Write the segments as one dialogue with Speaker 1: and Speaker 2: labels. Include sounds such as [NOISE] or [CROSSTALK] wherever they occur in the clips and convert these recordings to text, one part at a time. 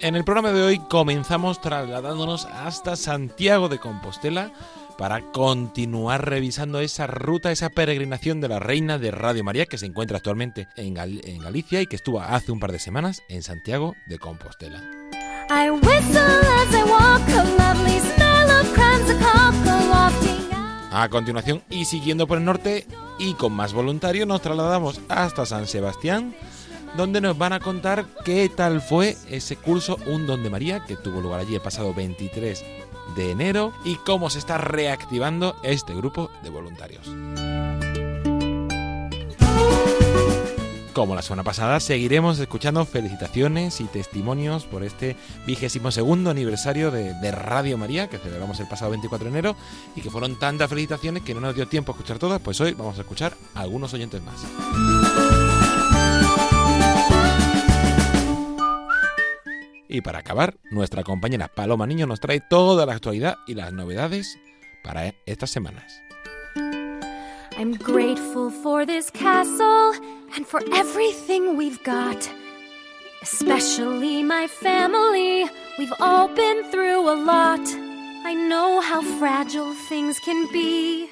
Speaker 1: En el programa de hoy comenzamos trasladándonos hasta Santiago de Compostela para continuar revisando esa ruta, esa peregrinación de la Reina de Radio María que se encuentra actualmente en, Gal- en Galicia y que estuvo hace un par de semanas en Santiago de Compostela.
Speaker 2: A
Speaker 1: continuación y siguiendo por el norte y con más voluntarios nos trasladamos hasta San Sebastián donde nos van a contar qué tal fue ese curso Un Don de María que tuvo lugar allí el pasado 23 de enero y cómo se está reactivando este grupo de voluntarios. Como la semana pasada, seguiremos escuchando felicitaciones y testimonios por este vigésimo segundo aniversario de, Radio María que celebramos el pasado 24 de enero y que fueron tantas felicitaciones que no nos dio tiempo a escuchar todas, pues hoy vamos a escuchar a algunos oyentes más. Y para acabar, nuestra compañera Paloma Niño nos trae toda la actualidad y las novedades para estas semanas.
Speaker 2: I'm grateful for this castle and for everything we've got. Especially my family. We've all been through a lot. I know how fragile things can be.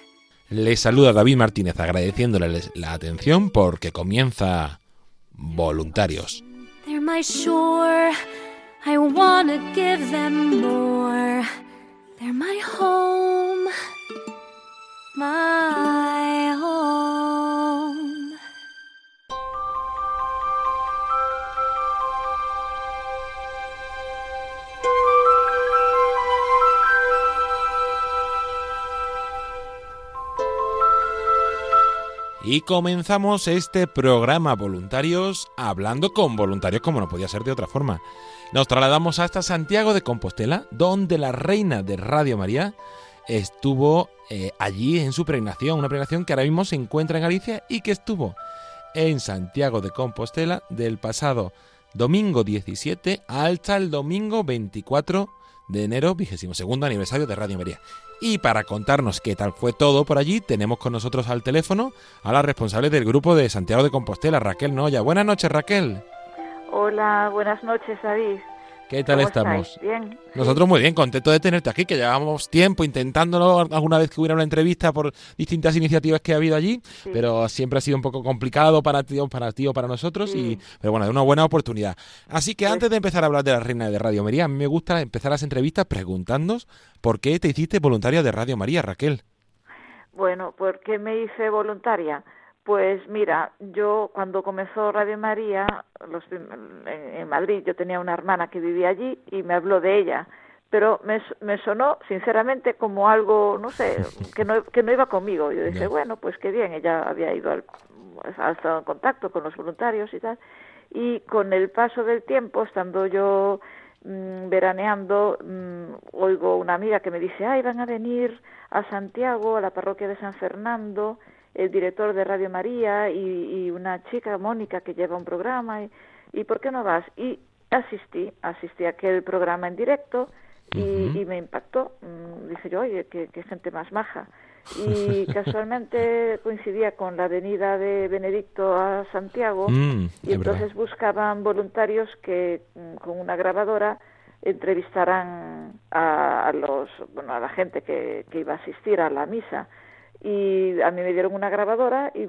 Speaker 1: Les saluda David Martínez agradeciéndoles la atención porque comienza Voluntarios.
Speaker 2: They're my shore. I wanna give them more. They're my home. My home.
Speaker 1: Y comenzamos este programa Voluntarios hablando con voluntarios como no podía ser de otra forma. Nos trasladamos hasta Santiago de Compostela, donde la reina de Radio María estuvo eh, allí en su peregrinación, una peregrinación que ahora mismo se encuentra en Galicia y que estuvo en Santiago de Compostela del pasado domingo 17 hasta el domingo 24 de enero, vigésimo segundo aniversario de Radio María. Y para contarnos qué tal fue todo por allí, tenemos con nosotros al teléfono a la responsable del grupo de Santiago de Compostela, Raquel Noya. Buenas noches, Raquel.
Speaker 3: Hola, buenas noches, David.
Speaker 1: ¿Qué tal
Speaker 3: ¿Cómo
Speaker 1: estamos?
Speaker 3: estáis? Bien.
Speaker 1: Nosotros muy bien, contentos de tenerte aquí, que llevábamos tiempo intentándolo alguna vez que hubiera una entrevista por distintas iniciativas que ha habido allí,
Speaker 3: Sí.
Speaker 1: pero siempre ha sido un poco complicado para ti, o para ti o para nosotros, y, pero bueno, es una buena oportunidad. Así que
Speaker 3: Pues-
Speaker 1: antes de empezar a hablar de la reina de Radio María, a mí me gusta empezar las entrevistas preguntándonos por qué te hiciste voluntaria de Radio María, Raquel.
Speaker 3: Bueno, ¿por qué me hice voluntaria? Pues mira, yo cuando comenzó Radio María los en, en Madrid, yo tenía una hermana que vivía allí y me habló de ella, pero me, me sonó sinceramente como algo, no sé, [LAUGHS] que no, que no iba conmigo. Yo dije, bueno, pues qué bien, ella había ido al, ha estado en contacto con los voluntarios y tal. Y con el paso del tiempo, estando yo mm, veraneando, mm, oigo una amiga que me dice, ay, van a venir a Santiago, a la parroquia de San Fernando, el director de Radio María y, una chica, Mónica, que lleva un programa, y, y ¿por qué no vas? Y asistí, asistí a aquel programa en directo y, me impactó. Mm, dije yo, oye, qué, gente más maja. Y [LAUGHS] casualmente coincidía con la venida de Benedicto a Santiago mm, y entonces buscaban voluntarios que mm, con una grabadora entrevistaran a, los bueno a la gente que, que iba a asistir a la misa y a mí me dieron una grabadora y,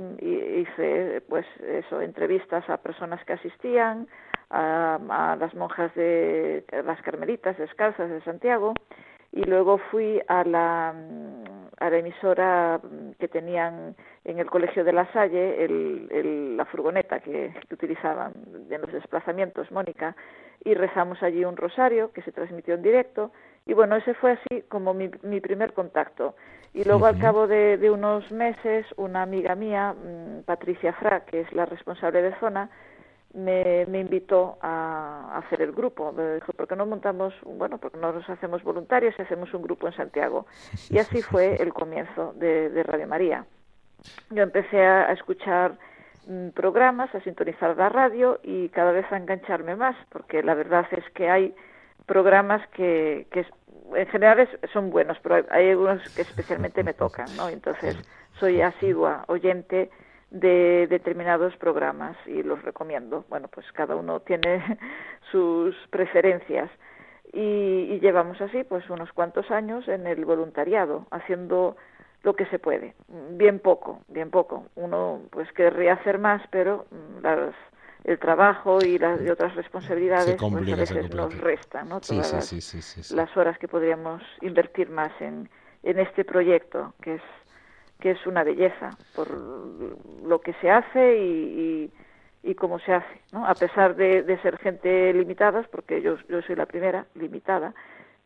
Speaker 3: hice pues eso entrevistas a personas que asistían a, las monjas de las carmelitas descalzas de Santiago y luego fui a la, a la emisora que tenían en el colegio de la Salle el, la furgoneta que, que utilizaban en los desplazamientos Mónica y rezamos allí un rosario que se transmitió en directo. Y bueno ese fue así como mi, mi primer contacto y luego al cabo de, de, unos meses una amiga mía mm, Patricia Fra que es la responsable de zona me, me invitó a, hacer el grupo. Me dijo, ¿por qué no montamos, bueno, porque no nos hacemos voluntarios y hacemos un grupo en Santiago? [LAUGHS] Y así fue el comienzo de, de Radio María. Yo empecé a, escuchar mm, programas, a sintonizar la radio y cada vez a engancharme más, porque la verdad es que hay programas que, que en general son buenos, pero hay algunos que especialmente me tocan, ¿no? Entonces soy asidua oyente de determinados programas y los recomiendo. Bueno, pues cada uno tiene [LAUGHS] sus preferencias y, llevamos así pues unos cuantos años en el voluntariado haciendo lo que se puede, bien poco, bien poco. Uno pues querría hacer más, pero mm, las, el trabajo y las otras responsabilidades pues, a veces nos restan, ¿no? Todas las, horas que podríamos invertir más en, en este proyecto que es que es una belleza por lo que se hace y, y, cómo se hace, ¿no? A pesar de, de ser gente limitadas, porque yo, yo soy la primera limitada,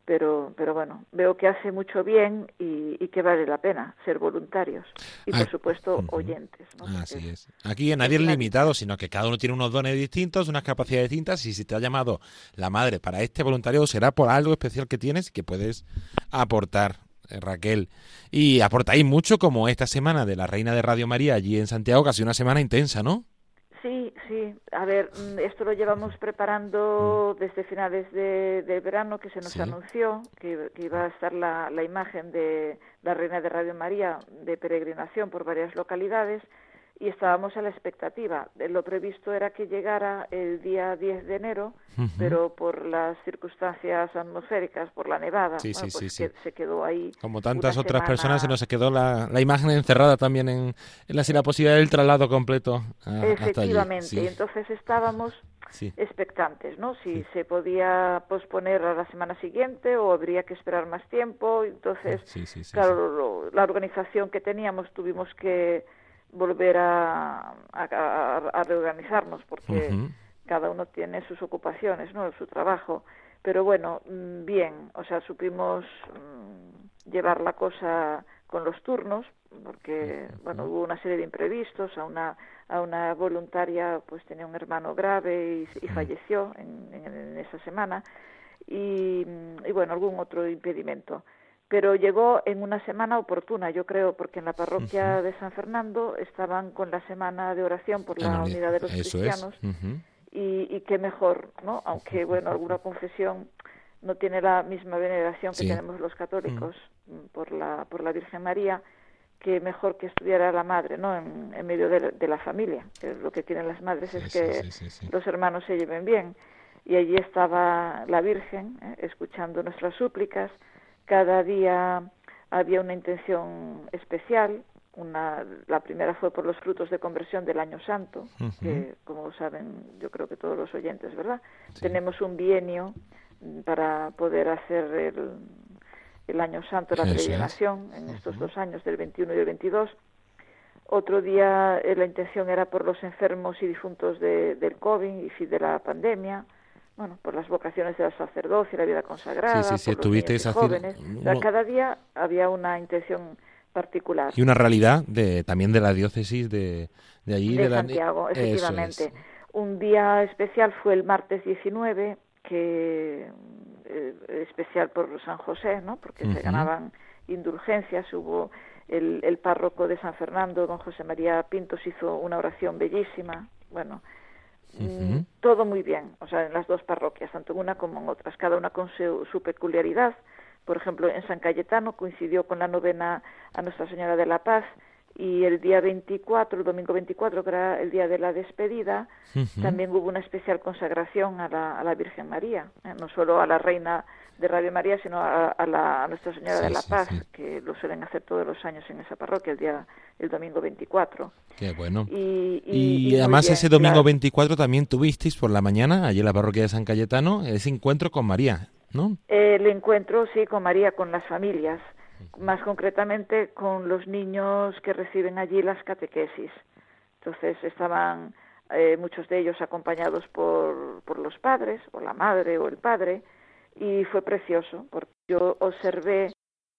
Speaker 3: pero, pero bueno, veo que hace mucho bien y, y, que vale la pena ser voluntarios y por ah, supuesto oyentes. ¿no?
Speaker 1: Así es. Aquí nadie es limitado, sino que cada uno tiene unos dones distintos, unas capacidades distintas y si te ha llamado la madre para este voluntariado será por algo especial que tienes y que puedes aportar eh, Raquel. Y aportáis mucho como esta semana de la Reina de Radio María allí en Santiago, casi una semana intensa, ¿no?
Speaker 3: Sí, sí. A ver, mm, esto lo llevamos preparando mm. desde finales de, verano, que se nos anunció que, iba a estar la, la imagen de la Reina de Radio María de peregrinación por varias localidades y estábamos a la expectativa. Lo previsto era que llegara el día 10 de enero, pero por las circunstancias atmosféricas, por la nevada, pues se quedó ahí.
Speaker 1: Como tantas otras personas, se nos quedó la, la imagen encerrada también en, en la, la posibilidad del traslado completo.
Speaker 3: Efectivamente, y entonces estábamos expectantes, ¿no? Si se podía posponer a la semana siguiente o habría que esperar más tiempo. Entonces, claro, la organización que teníamos tuvimos que volver a, a, reorganizarnos porque cada uno tiene sus ocupaciones, ¿no? Su trabajo. Pero bueno, mm, bien, o sea, supimos mm, llevar la cosa con los turnos porque bueno hubo una serie de imprevistos. A una a una voluntaria pues tenía un hermano grave y, falleció en, en, esa semana. Y, y bueno algún otro impedimento pero llegó en una semana oportuna, yo creo, porque en la parroquia de San Fernando estaban con la semana de oración por la unidad de los cristianos y, y qué mejor, ¿no? Aunque, bueno, alguna confesión no tiene la misma veneración que tenemos los católicos mm, por, la, por la Virgen María, que mejor que estuviera la madre, ¿no? En, en medio de, la familia. Que lo que tienen las madres es que los hermanos se lleven bien. Y allí estaba la Virgen, ¿eh? escuchando nuestras súplicas, cada día había una intención especial. Una, la primera fue por los frutos de conversión del Año Santo, que como saben, yo creo que todos los oyentes, ¿verdad? Tenemos un bienio para poder hacer el, el Año Santo, la peregrinación, en estos dos años, del 21 y el 22. Otro día eh, la intención era por los enfermos y difuntos de, del COVID y de la pandemia bueno, por las vocaciones de la sacerdocia, la vida consagrada, sí, sí, por los jóvenes. cada día había una intención particular.
Speaker 1: Y una realidad de también de la diócesis de, de allí.
Speaker 3: De, Santiago, efectivamente. Un día especial fue el martes 19, que eh, especial por San José, ¿no? Porque se ganaban indulgencias, hubo el, el párroco de San Fernando, don José María Pintos, hizo una oración bellísima, bueno, mm, todo muy bien, o sea, en las dos parroquias, tanto en una como en otras, cada una con su, su peculiaridad. Por ejemplo, en San Cayetano coincidió con la novena a Nuestra Señora de la Paz y el día 24, el domingo 24, que era el día de la despedida, también hubo una especial consagración a la, a la Virgen María, ¿eh? no solo a la Reina de Radio María, sino a, la, Nuestra Señora de la Paz, que lo suelen hacer todos los años en esa parroquia, el día el domingo 24.
Speaker 1: Qué bueno. Y, además ese domingo 24 también tuvisteis por la mañana, allí en la parroquia de San Cayetano, ese encuentro con María, ¿no?
Speaker 3: El encuentro, sí, con María, con las familias más concretamente con los niños que reciben allí las catequesis. Entonces estaban eh, muchos de ellos acompañados por, por los padres, o la madre o el padre, y fue precioso, porque yo observé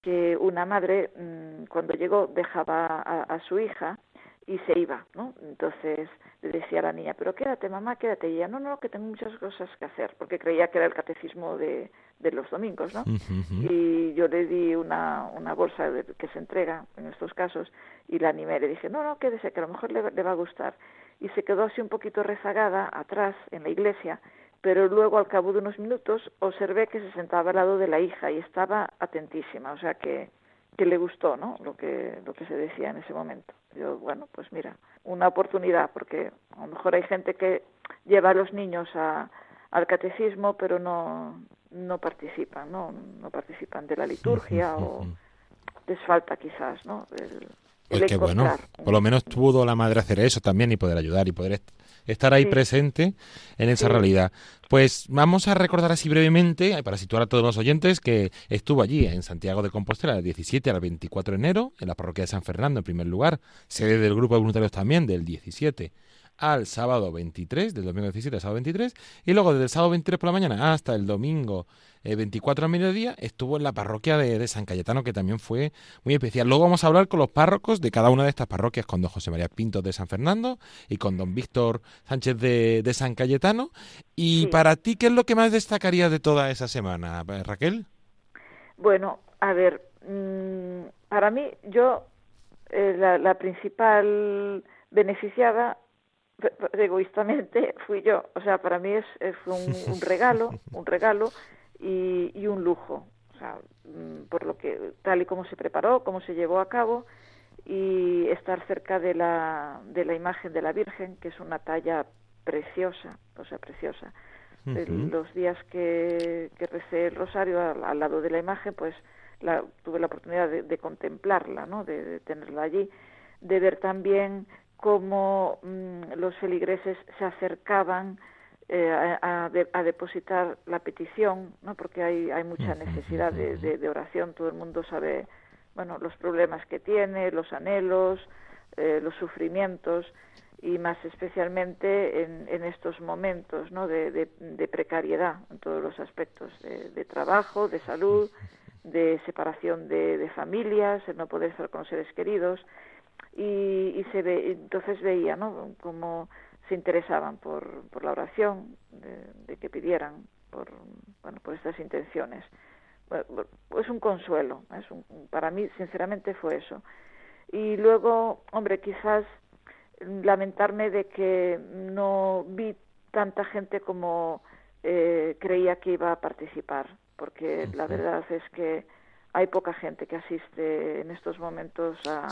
Speaker 3: que una madre mm, cuando llegó dejaba a, a, su hija y se iba, ¿no? Entonces le decía a la niña, pero quédate mamá, quédate. Y ella, no, no, que tengo muchas cosas que hacer, porque creía que era el catecismo de, de los domingos, ¿no? Y yo le di una, una bolsa que se entrega en estos casos y la animé, le dije, no, no, quédese, que a lo mejor le, le va a gustar. Y se quedó así un poquito rezagada atrás en la iglesia, pero luego al cabo de unos minutos observé que se sentaba al lado de la hija y estaba atentísima, o sea que que le gustó, ¿no? Lo que lo que se decía en ese momento. Yo, bueno, pues mira, una oportunidad porque a lo mejor hay gente que lleva a los niños a, al catecismo, pero no no participan, ¿no? No participan de la liturgia o les falta quizás, ¿no? El,
Speaker 1: pues qué bueno, por lo menos pudo la madre hacer eso también y poder ayudar y poder estar ahí presente en esa realidad. Pues vamos a recordar así brevemente, para situar a todos los oyentes, que estuvo allí en Santiago de Compostela del 17 al 24 de enero, en la parroquia de San Fernando en primer lugar, sede del grupo de voluntarios también del 17 al sábado 23, del domingo 17 al sábado 23, y luego desde el sábado 23 por la mañana hasta el domingo 24 eh, al mediodía estuvo en la parroquia de, San Cayetano, que también fue muy especial. Luego vamos a hablar con los párrocos de cada una de estas parroquias, con don José María Pinto de San Fernando y con don Víctor Sánchez de, San Cayetano. Y para ti, ¿qué es lo que más destacaría de toda esa semana, eh, Raquel?
Speaker 3: Bueno, a ver, mm, para mí, yo, eh, la, principal beneficiada egoístamente fui yo. O sea, para mí es, es un, [LAUGHS] regalo, un regalo y, y, un lujo. O sea, mm, por lo que, tal y como se preparó, cómo se llevó a cabo y estar cerca de la, de la imagen de la Virgen, que es una talla preciosa, o sea, preciosa. Los días que, que recé el rosario al, lado de la imagen, pues la, tuve la oportunidad de, de contemplarla, ¿no? De, de, tenerla allí, de ver también cómo mm, los feligreses se acercaban eh, a, a, depositar la petición, ¿no? porque hay, hay mucha necesidad de, de, oración, todo el mundo sabe bueno, los problemas que tiene, los anhelos, eh, los sufrimientos y más especialmente en, en estos momentos ¿no? de, de, precariedad en todos los aspectos, de, trabajo, de salud, de separación de, familias, el no poder estar con los seres queridos y, y se ve, entonces veía ¿no? como se interesaban por, por la oración de, de, que pidieran por bueno por estas intenciones. Es un consuelo es un, para mí sinceramente fue eso. Y luego hombre quizás lamentarme de que no vi tanta gente como eh, creía que iba a participar porque la verdad es que hay poca gente que asiste en estos momentos a,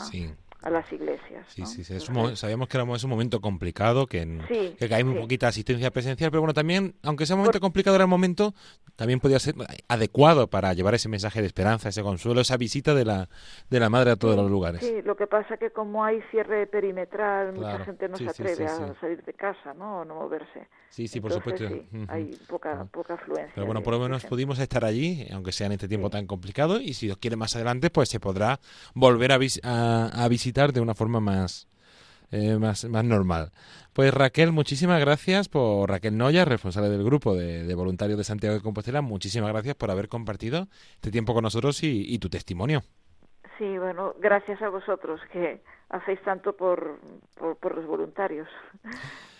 Speaker 3: a las iglesias.
Speaker 1: Sí, sí, sí. sabíamos que era un momento complicado, que, que cae muy poquita asistencia presencial, pero bueno, también, aunque sea un momento complicado era el momento, también podía ser adecuado para llevar ese mensaje de esperanza, ese consuelo, esa visita de la, de la madre a todos los lugares.
Speaker 3: Sí, lo que pasa que como hay cierre perimetral, mucha gente no se atreve a salir de casa, ¿no? O no moverse.
Speaker 1: Sí, sí, por supuesto.
Speaker 3: hay poca, poca afluencia.
Speaker 1: Pero bueno, por lo menos pudimos estar allí, aunque sea en este tiempo tan complicado, y si Dios quiere más adelante, pues se podrá volver a, a, a visitar de una forma más, eh, más, más normal. Pues Raquel, muchísimas gracias por Raquel Noya, responsable del grupo de, voluntarios de Santiago de Compostela. Muchísimas gracias por haber compartido este tiempo con nosotros y, tu testimonio.
Speaker 3: Sí, bueno, gracias a vosotros que hacéis tanto por, por, los voluntarios. [LAUGHS]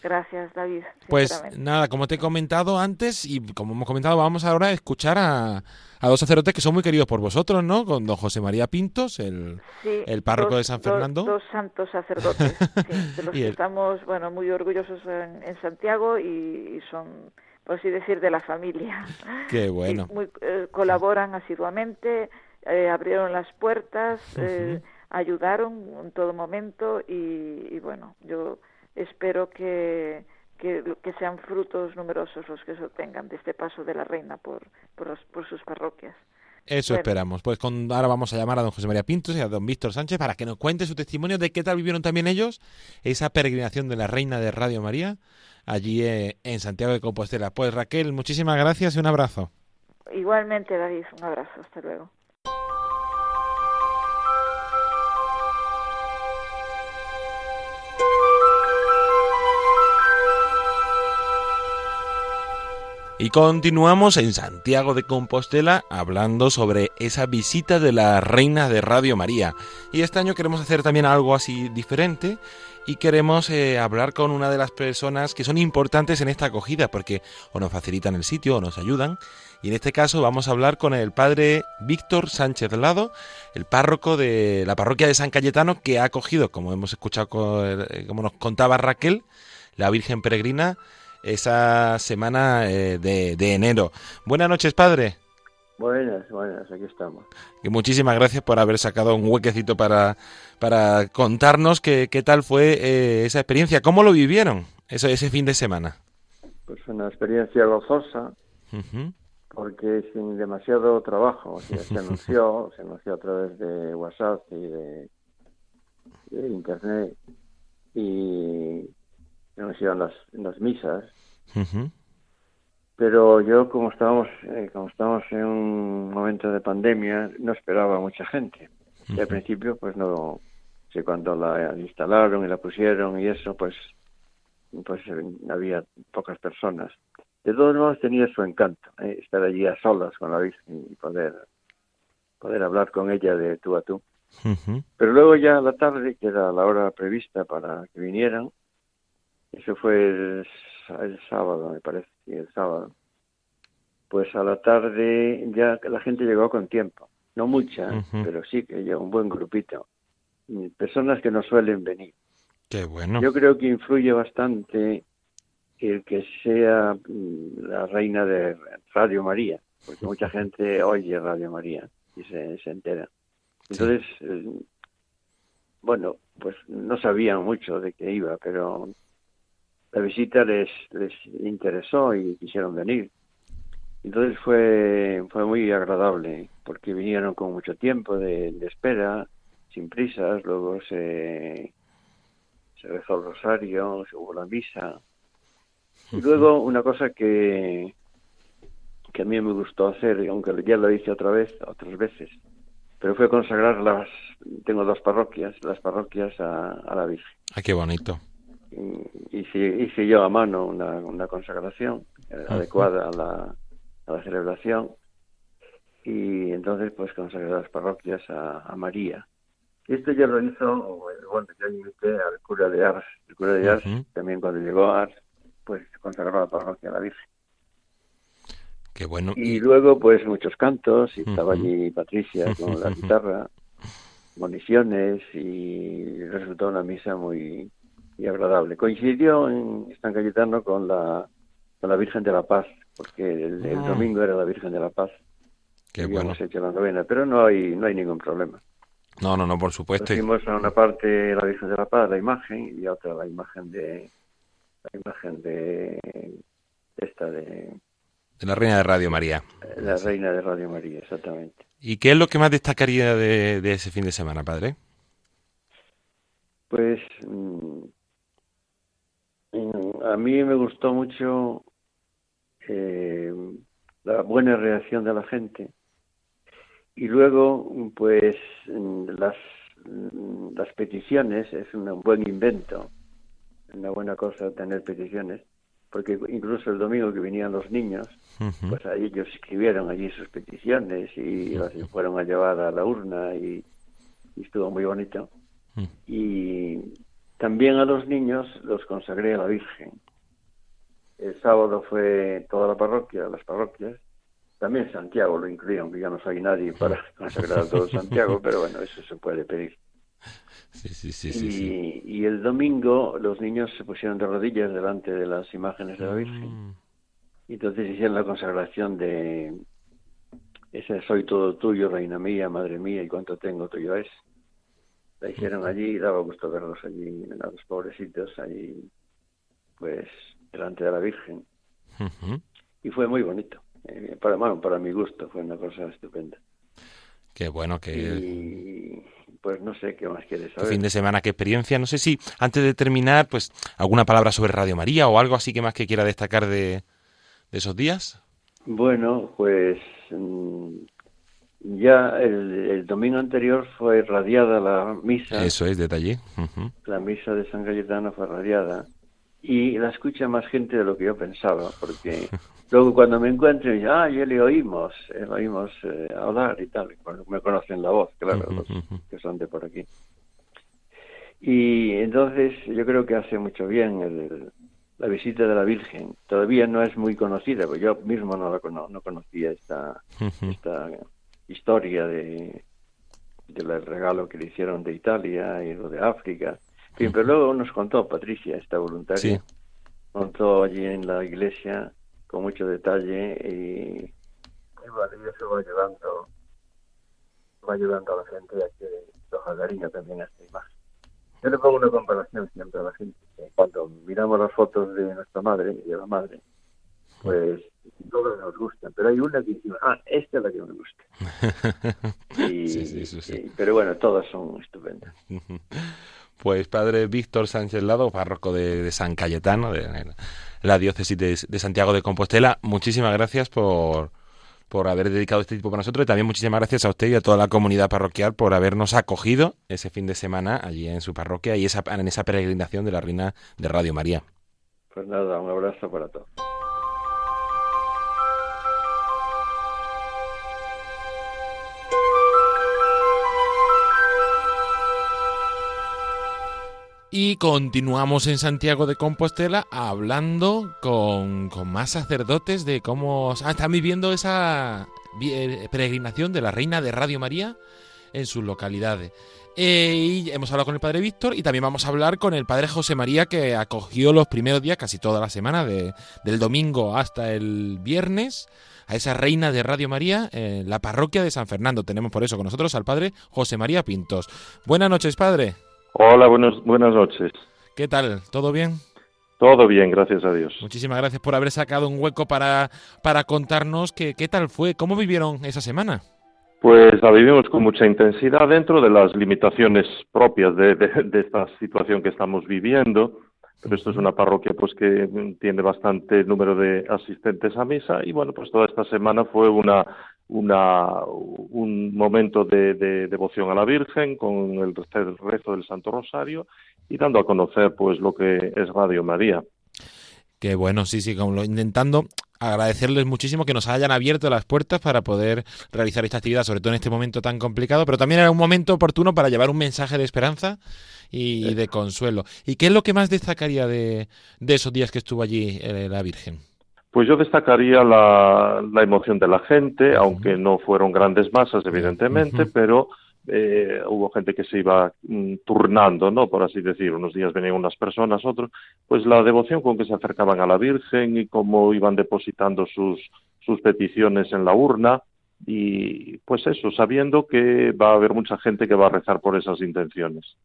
Speaker 3: Gracias, David.
Speaker 1: Pues nada, como te he comentado antes y como hemos comentado, vamos ahora a escuchar a, a dos sacerdotes que son muy queridos por vosotros, ¿no? Con don José María Pintos, el, el párroco de San Fernando.
Speaker 3: Dos, santos sacerdotes, [LAUGHS] de los que estamos, bueno, muy orgullosos en, Santiago y, son, por así decir, de la familia.
Speaker 1: Qué [LAUGHS] bueno.
Speaker 3: Eh, colaboran asiduamente, eh, abrieron las puertas, eh, ayudaron en todo momento y, bueno, yo espero que, que, sean frutos numerosos los que se obtengan de este paso de la reina por, por, por sus parroquias.
Speaker 1: Eso esperamos. Pues con, ahora vamos a llamar a don José María Pintos y a don Víctor Sánchez para que nos cuente su testimonio de qué tal vivieron también ellos esa peregrinación de la Reina de Radio María allí eh, en Santiago de Compostela. Pues Raquel, muchísimas gracias y un abrazo.
Speaker 3: Igualmente, David, un abrazo. Hasta luego.
Speaker 1: Y continuamos en Santiago de Compostela hablando sobre esa visita de la Reina de Radio María. Y este año queremos hacer también algo así diferente y queremos eh, hablar con una de las personas que son importantes en esta acogida porque o nos facilitan el sitio o nos ayudan. Y en este caso vamos a hablar con el padre Víctor Sánchez Lado, el párroco de la parroquia de San Cayetano que ha acogido, como hemos escuchado, eh, como nos contaba Raquel, la Virgen Peregrina esa semana eh, de, enero. Buenas noches, padre.
Speaker 4: Buenas, buenas, aquí estamos.
Speaker 1: Y muchísimas gracias por haber sacado un huequecito para, para contarnos qué, qué tal fue eh, esa experiencia, cómo lo vivieron eso, ese fin de semana.
Speaker 4: Pues una experiencia gozosa, porque sin demasiado trabajo. se [LAUGHS] anunció, se anunció a través de WhatsApp y de, de Internet, y nos iban las, las misas. Pero yo, como estábamos, eh, como estábamos en un momento de pandemia, no esperaba mucha gente. Y al principio, pues no sé, cuando la instalaron y la pusieron y eso, pues, pues eh, había pocas personas. De todos modos tenía su encanto, eh, estar allí a solas con la Virgen y poder, poder hablar con ella de tú a tú. Pero luego ya a la tarde, que era la hora prevista para que vinieran, eso fue el, sábado, me parece, el sábado. Pues a la tarde ya la gente llegó con tiempo. No mucha, pero sí que llegó un buen grupito. Personas que no suelen venir.
Speaker 1: Qué bueno.
Speaker 4: Yo creo que influye bastante el que sea mm, la reina de Radio María, porque mucha [LAUGHS] gente oye Radio María y se, se entera. Entonces, eh, bueno, pues no sabían mucho de qué iba, pero la visita les, les interesó y quisieron venir. Entonces fue, fue muy agradable, porque vinieron con mucho tiempo de, espera, sin prisas, luego se, se rezó el rosario, se hubo la misa. Y luego una cosa que, que a mí me gustó hacer, aunque ya lo hice otra vez, otras veces, pero fue consagrar las, tengo dos parroquias, las parroquias a, a la Virgen.
Speaker 1: Ah, qué bonito
Speaker 4: hice, hice yo a mano una, una consagración adecuada a la, a la celebración y entonces pues consagré las parroquias a, María. Esto ya lo hizo, bueno, yo invité al cura de Ars. El cura de Ars, también cuando llegó a Ars, pues consagró la parroquia a la Virgen.
Speaker 1: Qué bueno.
Speaker 4: Y, luego, pues muchos cantos, y estaba allí Patricia con la [LAUGHS] guitarra, municiones, y resultó una misa muy, y agradable. Coincidió en San Cayetano con la, con la Virgen de la Paz, porque el, ah. domingo era la Virgen de la Paz.
Speaker 1: Qué bueno.
Speaker 4: hecho la novena, pero no hay, no hay ningún problema.
Speaker 1: No, no, no, por supuesto.
Speaker 4: Hicimos a una parte la Virgen de la Paz, la imagen, y a otra la imagen de la imagen de esta de
Speaker 1: de la Reina de Radio María.
Speaker 4: La Reina de Radio María, exactamente.
Speaker 1: ¿Y qué es lo que más destacaría de, de ese fin de semana, padre?
Speaker 4: Pues mm, a mí me gustó mucho eh, la buena reacción de la gente y luego pues las las peticiones es un buen invento una buena cosa tener peticiones porque incluso el domingo que venían los niños pues ahí ellos escribieron allí sus peticiones y las fueron a llevar a la urna y y estuvo muy bonito.
Speaker 1: Mm.
Speaker 4: Y también a los niños los consagré a la Virgen. El sábado fue toda la parroquia, las parroquias. También Santiago lo incluí, aunque ya no soy nadie para [LAUGHS] consagrar a todo Santiago, pero bueno, eso se puede pedir.
Speaker 1: Sí, sí, sí,
Speaker 4: y, y el domingo los niños se pusieron de rodillas delante de las imágenes de la Virgen.
Speaker 1: Mm,
Speaker 4: Y entonces hicieron la consagración de ese soy todo tuyo, reina mía, madre mía, y cuánto tengo tuyo es. La hicieron allí, daba gusto verlos allí, a los pobrecitos, allí, pues, delante de la Virgen. Y fue muy bonito. Eh, para, bueno, para mi gusto, fue una cosa estupenda.
Speaker 1: Qué bueno, que
Speaker 4: Y pues no sé qué más quieres
Speaker 1: qué
Speaker 4: saber.
Speaker 1: fin de semana, qué experiencia. No sé si antes de terminar, pues alguna palabra sobre Radio María o algo así que más que quiera destacar de, de esos días.
Speaker 4: Bueno, pues mm, ya el, el domingo anterior fue radiada la misa.
Speaker 1: Eso es, detalle. Ujú.
Speaker 4: la misa de San Cayetano fue radiada y la escucha más gente de lo que yo pensaba, porque [LAUGHS] luego cuando me encuentro, dicen, ah, ya le oímos, eh, le oímos eh, hablar y tal, me conocen la voz, claro, los que son de por aquí. Y entonces yo creo que hace mucho bien el- la visita de la Virgen. Todavía no es muy conocida, porque yo mismo no la cono- no conocía esta,
Speaker 1: Ujú.
Speaker 4: esta historia de del regalo que le hicieron de Italia y lo de África. En fin, pero luego nos contó Patricia, esta voluntaria,
Speaker 1: Sí.
Speaker 4: contó allí en la iglesia con mucho detalle y, y bueno, eso va ayudando, va ayudando a la gente a que coja cariño también a esta imagen. Yo le pongo una comparación siempre a la gente. Cuando miramos las fotos de nuestra madre y de la madre, pues todas nos gustan, pero hay una que dice, ah, esta es la que me gusta. [LAUGHS] Y-
Speaker 1: Sí, sí, sí,
Speaker 4: y- pero bueno, todas son estupendas. [LAUGHS]
Speaker 1: Pues padre Víctor Sánchez Lado, párroco de, de San Cayetano, de la diócesis de, de Santiago de Compostela, muchísimas gracias por, por haber dedicado este tiempo para nosotros y también muchísimas gracias a usted y a toda la comunidad parroquial por habernos acogido ese fin de semana allí en su parroquia y esa, en esa peregrinación de la Reina de Radio María.
Speaker 4: Pues nada, un abrazo para todos.
Speaker 1: Y continuamos en Santiago de Compostela hablando con, con más sacerdotes de cómo ah, están viviendo esa eh, peregrinación de la Reina de Radio María en sus localidades. Eh, y hemos hablado con el padre Víctor y también vamos a hablar con el padre José María que acogió los primeros días, casi toda la semana, de- del domingo hasta el viernes, a esa reina de Radio María en la parroquia de San Fernando. Tenemos por eso con nosotros al padre José María Pintos. Buenas noches, padre.
Speaker 5: Hola, buenos, buenas noches.
Speaker 1: ¿Qué tal? ¿Todo bien?
Speaker 5: Todo bien, gracias a Dios.
Speaker 1: Muchísimas gracias por haber sacado un hueco para, para contarnos que, qué tal fue, cómo vivieron esa semana.
Speaker 5: Pues la vivimos con mucha intensidad dentro de las limitaciones propias de, de- de esta situación que estamos viviendo. Pero esto es una parroquia pues que tiene bastante número de asistentes a misa y bueno, pues toda esta semana fue una, una un momento de, de devoción a la Virgen con el re- rezo del Santo Rosario y dando a conocer pues lo que es Radio María.
Speaker 1: Que bueno, sí, sí, como lo, intentando agradecerles muchísimo que nos hayan abierto las puertas para poder realizar esta actividad, sobre todo en este momento tan complicado, pero también era un momento oportuno para llevar un mensaje de esperanza y, de consuelo. ¿Y qué es lo que más destacaría de, de esos días que estuvo allí eh, la Virgen?
Speaker 5: Pues yo destacaría la, la emoción de la gente, aunque no fueron grandes masas, evidentemente, pero eh, hubo gente que se iba mm, turnando, ¿no? Por así decir, unos días venían unas personas, otros. Pues la devoción con que se acercaban a la Virgen y cómo iban depositando sus, sus peticiones en la urna y pues eso, sabiendo que va a haber mucha gente que va a rezar por esas intenciones.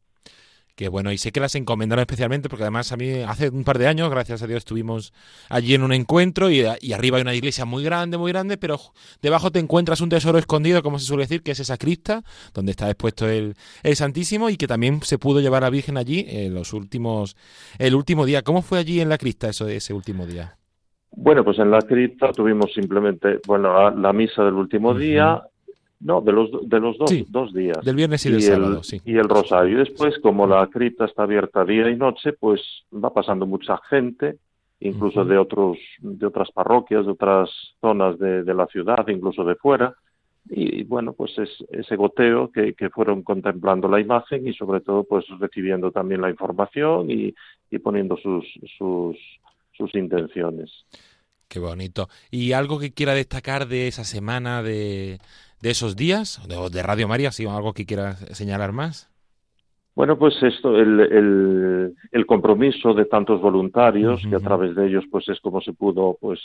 Speaker 1: Que bueno, y sé que las encomendaron especialmente porque además a mí hace un par de años, gracias a Dios, estuvimos allí en un encuentro y, y arriba hay una iglesia muy grande, muy grande, pero debajo te encuentras un tesoro escondido, como se suele decir, que es esa cripta donde está expuesto el, el Santísimo y que también se pudo llevar a la Virgen allí en los últimos, el último día. ¿Cómo fue allí en la cripta eso de ese último día?
Speaker 5: Bueno, pues en la cripta tuvimos simplemente, bueno, la, la misa del último día, no, de los, de los dos,
Speaker 1: Sí,
Speaker 5: dos días.
Speaker 1: Del viernes y del
Speaker 5: el,
Speaker 1: sábado, sí.
Speaker 5: y el rosario. Y después, como la cripta está abierta día y noche, pues va pasando mucha gente, incluso de otros, de otras parroquias, de otras zonas de, de la ciudad, incluso de fuera. y, bueno, pues es ese goteo que, que, fueron contemplando la imagen y sobre todo pues recibiendo también la información y, y poniendo sus, sus, sus intenciones.
Speaker 1: Qué bonito. ¿Y algo que quiera destacar de esa semana, de, de esos días, de, de Radio María, si algo que quiera señalar más?
Speaker 5: Bueno, pues esto, el, el, el, compromiso de tantos voluntarios, que a través de ellos, pues es como se pudo pues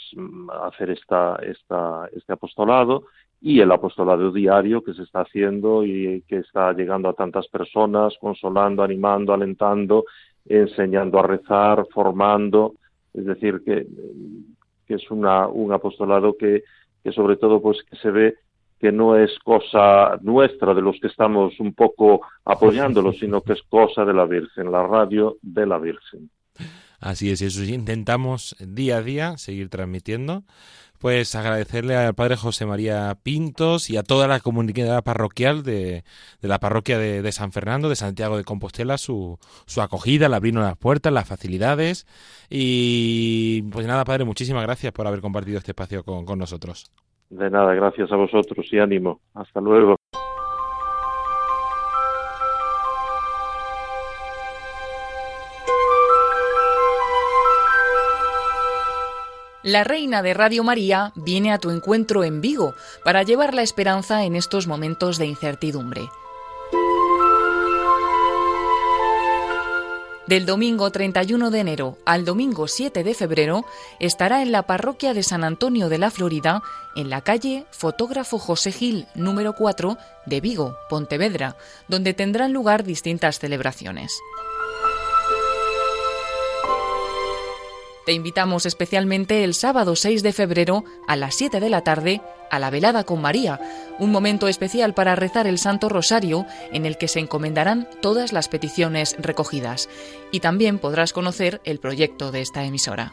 Speaker 5: hacer esta, esta, este apostolado, y el apostolado diario que se está haciendo y que está llegando a tantas personas, consolando, animando, alentando, enseñando a rezar, formando, es decir, que, que es una, un apostolado que, que sobre todo pues que se ve que no es cosa nuestra de los que estamos un poco apoyándolo, [LAUGHS] sino que es cosa de la Virgen, la radio de la Virgen.
Speaker 1: Así es, y eso intentamos día a día seguir transmitiendo. Pues agradecerle al padre José María Pintos y a toda la comunidad parroquial de, de la parroquia de, de, San Fernando, de Santiago de Compostela, su, su acogida, el abrirnos las puertas, las facilidades. Y pues nada, padre, muchísimas gracias por haber compartido este espacio con, con nosotros.
Speaker 5: De nada, gracias a vosotros y ánimo. Hasta luego.
Speaker 6: La reina de Radio María viene a tu encuentro en Vigo para llevar la esperanza en estos momentos de incertidumbre. Del domingo 31 de enero al domingo 7 de febrero estará en la parroquia de San Antonio de la Florida, en la calle Fotógrafo José Gil número 4 de Vigo, Pontevedra, donde tendrán lugar distintas celebraciones. Te invitamos especialmente el sábado 6 de febrero a las 7 de la tarde a la velada con María, un momento especial para rezar el Santo Rosario en el que se encomendarán todas las peticiones recogidas. Y también podrás conocer el proyecto de esta emisora.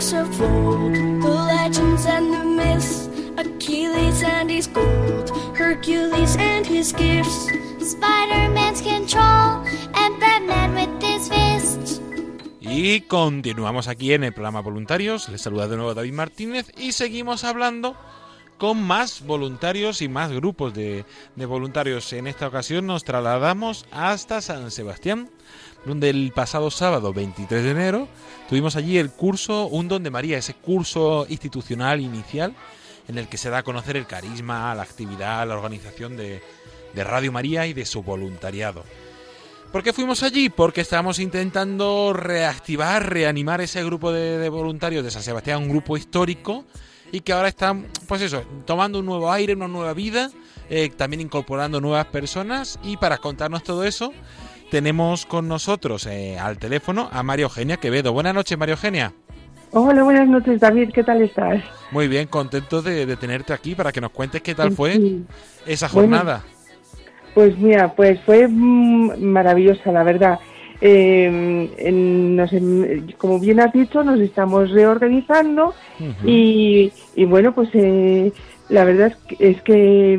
Speaker 7: Of old, the legends and the myths, Achilles and his gold, Hercules and his gifts,
Speaker 8: Spider-Man's control, and Batman with his fists.
Speaker 1: Y continuamos aquí en el programa Voluntarios. Les saluda de nuevo David Martínez y seguimos hablando con más voluntarios y más grupos de, de, voluntarios. En esta ocasión nos trasladamos hasta San Sebastián, donde el pasado sábado 23 de enero tuvimos allí el curso Un Don de María, ese curso institucional inicial en el que se da a conocer el carisma, la actividad, la organización de, de Radio María y de su voluntariado. ¿Por qué fuimos allí? Porque estábamos intentando reactivar, reanimar ese grupo de, voluntarios de San Sebastián, un grupo histórico, y que ahora están, pues eso, tomando un nuevo aire, una nueva vida, eh, también incorporando nuevas personas, y para contarnos todo eso, tenemos con nosotros eh, al teléfono a María Eugenia Quevedo. Buenas noches, María Eugenia.
Speaker 9: Hola, buenas noches, David. ¿Qué tal estás?
Speaker 1: Muy bien, contento de, de tenerte aquí para que nos cuentes qué tal fue sí. esa jornada.
Speaker 9: Bueno, pues mira, pues fue maravillosa, la verdad. Eh, en, nos, como bien has dicho, nos estamos reorganizando uh -huh. y, y, bueno, pues eh, la verdad es que, es que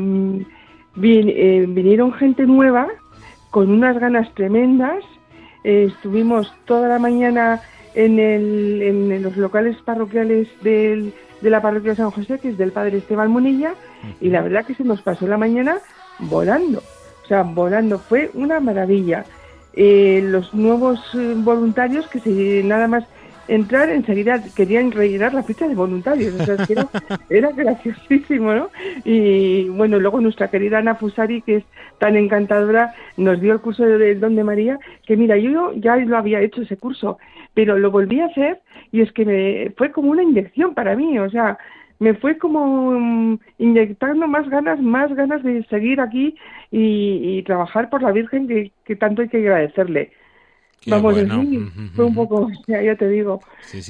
Speaker 9: vin, eh, vinieron gente nueva con unas ganas tremendas. Eh, estuvimos toda la mañana en, el, en, los locales parroquiales del, de la parroquia de San José, que es del padre Esteban Monilla, -huh. y la verdad que se nos pasó la mañana volando. O sea, volando. Fue una maravilla. Eh, los nuevos eh, voluntarios que se nada más entrar enseguida querían rellenar la ficha de voluntarios, o sea, es que era, [LAUGHS] era, graciosísimo, ¿no? Y bueno, luego nuestra querida Ana Fusari, que es tan encantadora, nos dio el curso del Don de María, que mira, yo ya lo había hecho ese curso, pero lo volví a hacer y es que me, fue como una inyección para mí, o sea, me fue como mm, inyectando más ganas, más ganas de seguir aquí y, trabajar por la Virgen que, tanto hay que agradecerle. Vamos, bueno. fue un poco, [LAUGHS] ya, te digo,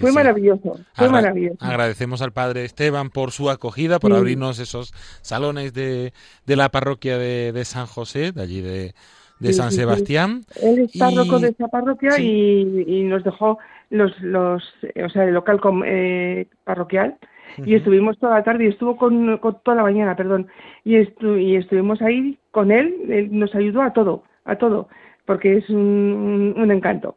Speaker 9: fue maravilloso, fue maravilloso.
Speaker 1: Agradecemos al padre Esteban por su acogida, por abrirnos esos salones de, de la parroquia de, de San José, de allí de, de San Sebastián.
Speaker 9: Él es párroco de esa parroquia y, nos dejó los, los, o sea, el local eh, parroquial. Y estuvimos toda la tarde y estuvo con, toda la mañana, perdón, y, y estuvimos ahí con él, él nos ayudó a todo, a todo, porque es un, un encanto.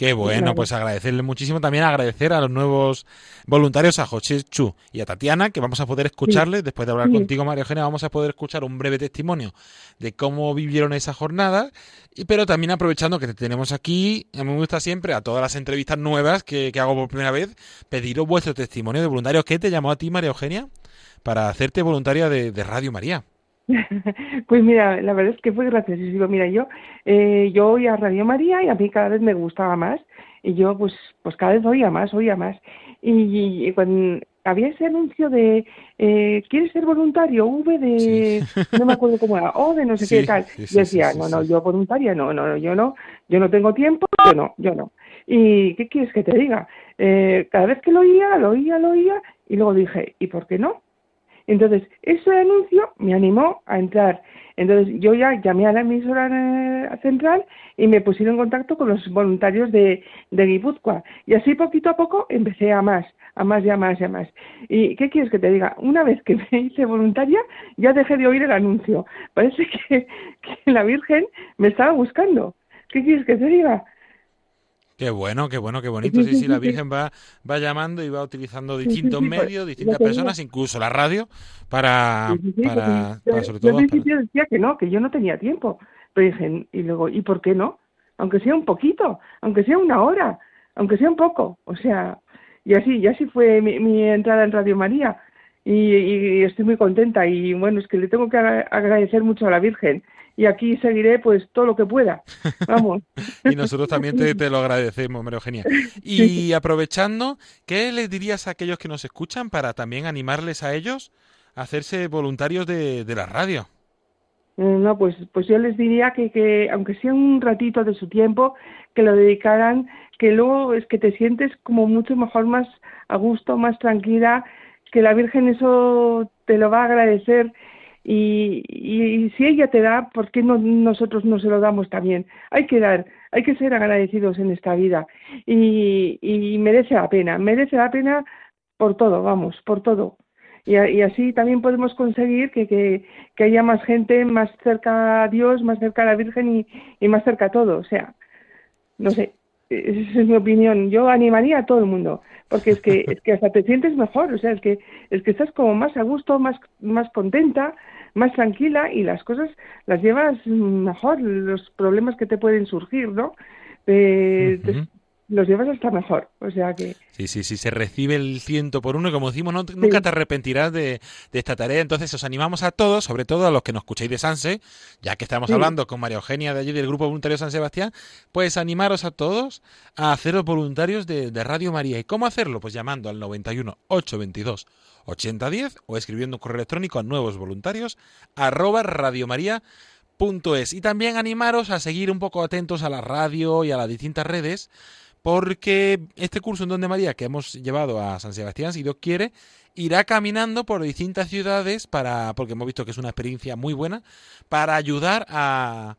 Speaker 1: Qué bueno, pues agradecerle muchísimo. También agradecer a los nuevos voluntarios, a José Chu y a Tatiana, que vamos a poder escucharles. Después de hablar contigo, María Eugenia, vamos a poder escuchar un breve testimonio de cómo vivieron esa jornada. Y, pero también aprovechando que te tenemos aquí, a mí me gusta siempre, a todas las entrevistas nuevas que, hago por primera vez, pediros vuestro testimonio de voluntario. ¿Qué te llamó a ti, María Eugenia, para hacerte voluntaria de Radio María? [LAUGHS]
Speaker 9: Pues mira, la verdad es que fue graciosísimo. Mira, yo eh, yo oía Radio María y a mí cada vez me gustaba más y yo pues pues cada vez oía más, oía más. Y, cuando había ese anuncio de eh, ¿quieres ser voluntario? V de [LAUGHS] no me acuerdo cómo era, O de no sé qué tal. yo decía, no, no, yo voluntaria no, no, no, yo no, yo no tengo tiempo, yo no, yo no. ¿Y qué quieres que te diga? Eh, cada vez que lo oía, lo oía, lo oía y luego dije, ¿y por qué no? Entonces, ese anuncio me animó a entrar. Entonces, yo ya llamé a la emisora eh, central y me pusieron en contacto con los voluntarios de, de Guipúzcoa. Y así poquito a poco empecé a más, a más y a más y a más. ¿Y qué quieres que te diga? Una vez que [LAUGHS] me hice voluntaria, ya dejé de oír el anuncio. Parece que, que la Virgen me estaba buscando. ¿Qué quieres que te diga?
Speaker 1: Qué bueno, qué bueno, qué bonito. Sí, sí, la Virgen va, va llamando y va utilizando distintos medios, distintas personas, incluso la radio, para, para, sobre todo.
Speaker 9: Yo decía que no, que yo no tenía tiempo. Pero dije, y luego, ¿y por qué no? Aunque sea un poquito, aunque sea una hora, aunque sea un poco. O sea, y así, y así fue mi, entrada en Radio María. Y, y, estoy muy contenta. Y bueno, es que le tengo que agradecer mucho a la Virgen y aquí seguiré pues todo lo que pueda. [LAUGHS] Vamos.
Speaker 1: y nosotros también te, lo agradecemos, María Eugenia. [LAUGHS] Y aprovechando, ¿qué les dirías a aquellos que nos escuchan para también animarles a ellos a hacerse voluntarios de, la radio?
Speaker 9: Eh, no, pues, pues yo les diría que, que, aunque sea un ratito de su tiempo, que lo dedicaran, que luego es que te sientes como mucho mejor, más a gusto, más tranquila, que la Virgen eso te lo va a agradecer y, y, si ella te da, ¿por qué no, nosotros no se lo damos también? Hay que dar, hay que ser agradecidos en esta vida y, y merece la pena, merece la pena por todo, vamos, por todo. Y, así también podemos conseguir que, haya más gente más cerca a Dios, más cerca a la Virgen y, y más cerca a todo. O sea, no sé, esa [LAUGHS] es mi opinión. Yo animaría a todo el mundo, porque es que [LAUGHS] es que hasta te sientes mejor, o sea, es que es que estás como más a gusto, más más contenta, más tranquila y las cosas las llevas mejor, los problemas que te pueden surgir, ¿no? Eh, los llevas hasta mejor. O sea que.
Speaker 1: Sí, sí, sí, se recibe el ciento por uno y como decimos, nunca te arrepentirás de, esta tarea. Entonces os animamos a todos, sobre todo a los que nos escuchéis de Sanse, ya que estamos hablando con María Eugenia de allí del Grupo Voluntario San Sebastián, pues animaros a todos a haceros voluntarios de, Radio María. ¿Y cómo hacerlo? Pues llamando al 91 822 8010 o escribiendo un correo electrónico a nuevos voluntarios arroba radiomaria.es. Y también animaros a seguir un poco atentos a la radio y a las distintas redes porque este curso en Donde María que hemos llevado a San Sebastián, si Dios quiere, irá caminando por distintas ciudades para, porque hemos visto que es una experiencia muy buena, para ayudar a,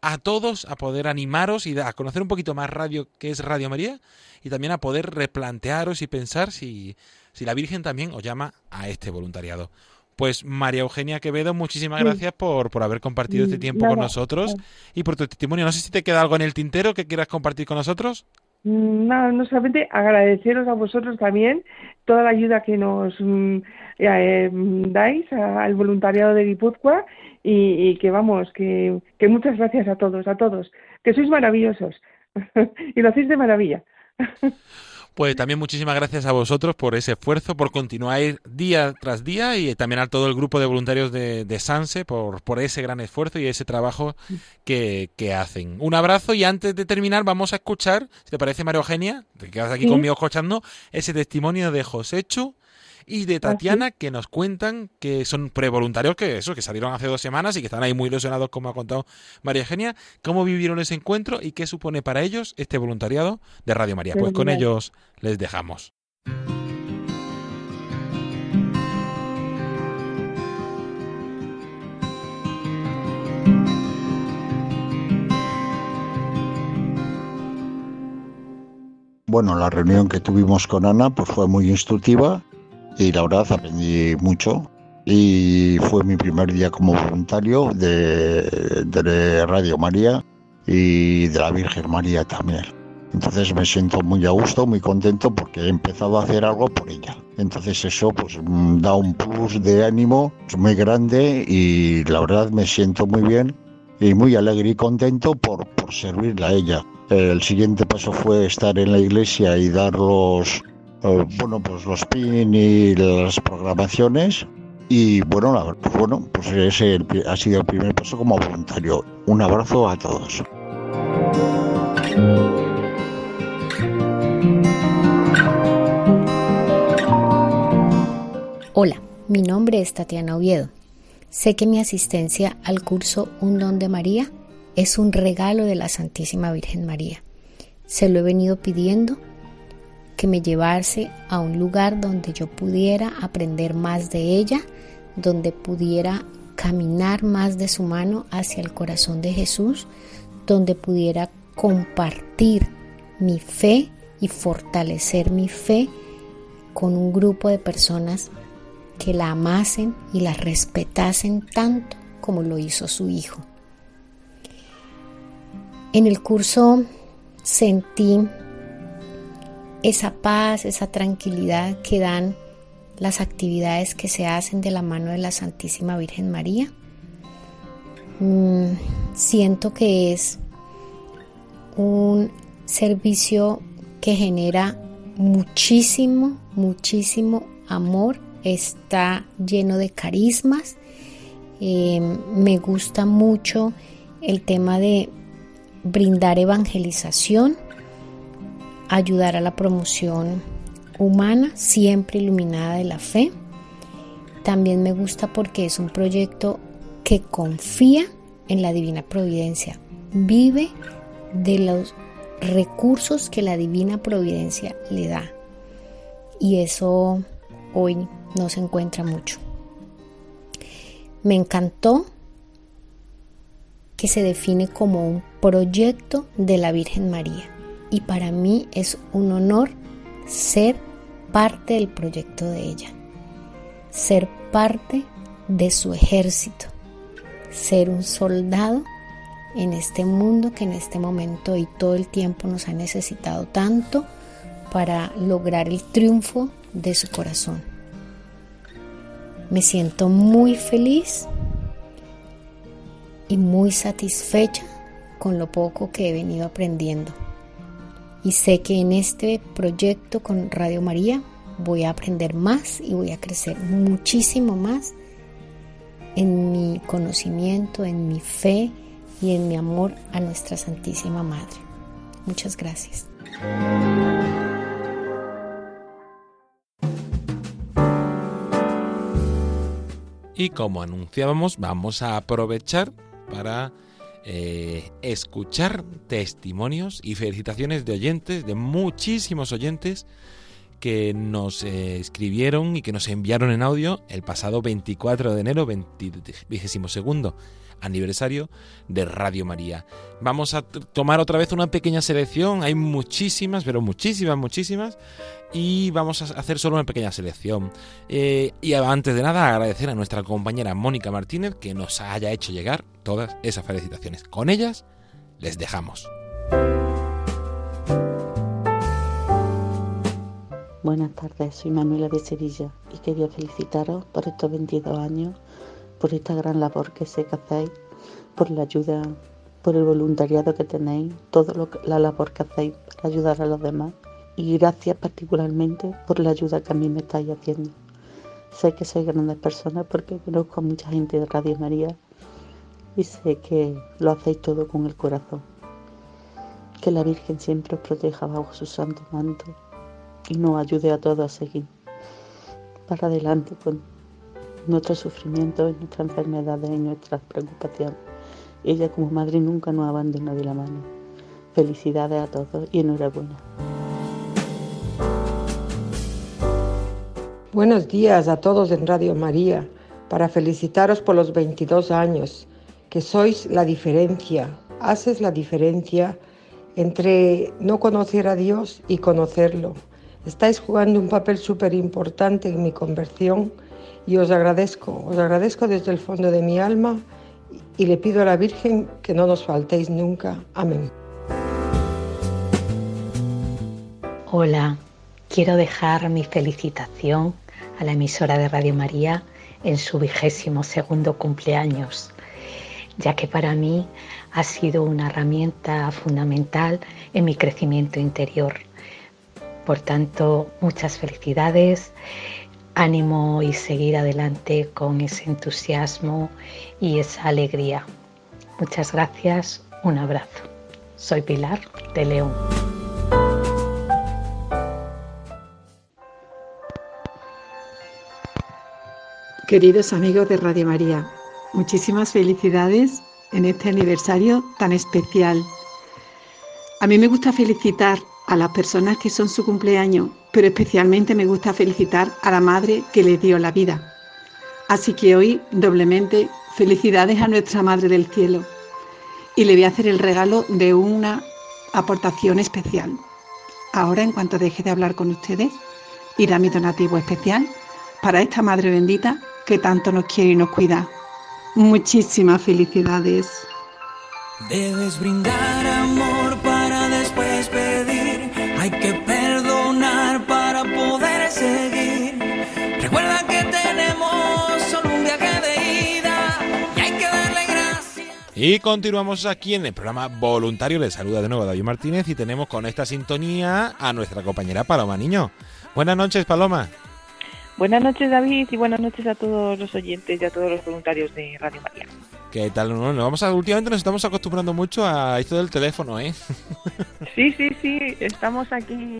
Speaker 1: a todos a poder animaros y a conocer un poquito más radio que es Radio María y también a poder replantearos y pensar si, si la Virgen también os llama a este voluntariado. Pues María Eugenia Quevedo, muchísimas gracias por, por haber compartido este tiempo con nosotros y por tu testimonio. No sé si te queda algo en el tintero que quieras compartir con nosotros.
Speaker 9: Mm, no, solamente agradeceros a vosotros también toda la ayuda que nos mm, eh, dais al voluntariado de Guipúzcoa y, que vamos, que, que, muchas gracias a todos, a todos, que sois maravillosos [LAUGHS] y lo hacéis de maravilla. [LAUGHS]
Speaker 1: Pues también muchísimas gracias a vosotros por ese esfuerzo, por continuar día tras día y también a todo el grupo de voluntarios de, Sanse por, por ese gran esfuerzo y ese trabajo que, hacen. Un abrazo y antes de terminar vamos a escuchar, si te parece María Eugenia, te quedas aquí conmigo escuchando, ese testimonio de Joséchu y de Tatiana que nos cuentan que son prevoluntarios que eso, que salieron hace dos semanas y que están ahí muy ilusionados, como ha contado María Eugenia. ¿Cómo vivieron ese encuentro y qué supone para ellos este voluntariado de Radio María? Pues con ellos les dejamos.
Speaker 10: Bueno, la reunión que tuvimos con Ana pues fue muy instructiva y la verdad aprendí mucho y fue mi primer día como voluntario de, de Radio María y de la Virgen María también. Entonces me siento muy a gusto, muy contento porque he empezado a hacer algo por ella. Entonces eso pues da un plus de ánimo muy grande y la verdad me siento muy bien y muy alegre y contento por, por servirle a ella. El siguiente paso fue estar en la iglesia y dar los, eh, bueno, pues los pin y las programaciones. Y bueno, la, bueno, pues ese ha sido el primer paso como voluntario. Un abrazo a todos.
Speaker 11: Hola, mi nombre es Tatiana Oviedo. Sé que mi asistencia al curso Un Don de María es un regalo de la Santísima Virgen María. Se lo he venido pidiendo que me llevase a un lugar donde yo pudiera aprender más de ella, donde pudiera caminar más de su mano hacia el corazón de Jesús, donde pudiera compartir mi fe y fortalecer mi fe con un grupo de personas que la amasen y la respetasen tanto como lo hizo su hijo. En el curso sentí esa paz, esa tranquilidad que dan las actividades que se hacen de la mano de la Santísima Virgen María. Mm, siento que es un servicio que genera muchísimo, muchísimo amor, está lleno de carismas. Eh, me gusta mucho el tema de brindar evangelización, ayudar a la promoción humana, siempre iluminada de la fe. También me gusta porque es un proyecto que confía en la divina providencia, vive de los recursos que la divina providencia le da. Y eso hoy no se encuentra mucho. Me encantó que se define como un proyecto de la Virgen María. Y para mí es un honor ser parte del proyecto de ella, ser parte de su ejército, ser un soldado en este mundo que en este momento y todo el tiempo nos ha necesitado tanto para lograr el triunfo de su corazón. Me siento muy feliz y muy satisfecha con lo poco que he venido aprendiendo. Y sé que en este proyecto con Radio María voy a aprender más y voy a crecer muchísimo más en mi conocimiento, en mi fe y en mi amor a nuestra Santísima Madre. Muchas gracias.
Speaker 1: Y como anunciábamos, vamos a aprovechar para eh, escuchar testimonios y felicitaciones de oyentes, de muchísimos oyentes que nos eh, escribieron y que nos enviaron en audio el pasado 24 de enero, 22 aniversario de Radio María. Vamos a tomar otra vez una pequeña selección, hay muchísimas, pero muchísimas, muchísimas, y vamos a hacer solo una pequeña selección. Eh, y antes de nada, agradecer a nuestra compañera Mónica Martínez que nos haya hecho llegar todas esas felicitaciones. Con ellas, les dejamos.
Speaker 12: Buenas tardes, soy Manuela de Sevilla y quería felicitaros por estos 22 años, por esta gran labor que sé que hacéis, por la ayuda, por el voluntariado que tenéis, toda la labor que hacéis para ayudar a los demás y gracias particularmente por la ayuda que a mí me estáis haciendo. Sé que sois grandes personas porque conozco a mucha gente de Radio María y sé que lo hacéis todo con el corazón. Que la Virgen siempre os proteja bajo su santo manto y nos ayude a todos a seguir. para adelante con nuestros sufrimientos, nuestras enfermedades y nuestras preocupaciones. Ella como madre nunca nos abandona de la mano. Felicidades a todos y enhorabuena.
Speaker 13: Buenos días a todos en Radio María, para felicitaros por los 22 años, que sois la diferencia, haces la diferencia entre no conocer a Dios y conocerlo. Estáis jugando un papel súper importante en mi conversión y os agradezco, os agradezco desde el fondo de mi alma y le pido a la Virgen que no nos faltéis nunca. Amén.
Speaker 14: Hola, quiero dejar mi felicitación a la emisora de Radio María en su vigésimo segundo cumpleaños, ya que para mí ha sido una herramienta fundamental en mi crecimiento interior. Por tanto, muchas felicidades, ánimo y seguir adelante con ese entusiasmo y esa alegría. Muchas gracias, un abrazo. Soy Pilar de León.
Speaker 15: Queridos amigos de Radio María, muchísimas felicidades en este aniversario tan especial. A mí me gusta felicitar a las personas que son su cumpleaños, pero especialmente me gusta felicitar a la madre que le dio la vida. Así que hoy doblemente felicidades a nuestra Madre del Cielo y le voy a hacer el regalo de una aportación especial. Ahora, en cuanto deje de hablar con ustedes, irá mi donativo especial para esta Madre bendita que tanto nos quiere y nos cuida. Muchísimas felicidades.
Speaker 16: Debes brindar amor Y
Speaker 1: continuamos aquí en el programa Voluntario. Les saluda de nuevo David Martínez y tenemos con esta sintonía a nuestra compañera Paloma Niño. Buenas noches, Paloma.
Speaker 17: Buenas noches David y buenas noches a todos los oyentes y a todos los voluntarios de Radio María.
Speaker 1: ¿Qué tal? No, no, vamos a, últimamente nos estamos acostumbrando mucho a esto del teléfono, ¿eh?
Speaker 17: Sí, sí, sí, estamos aquí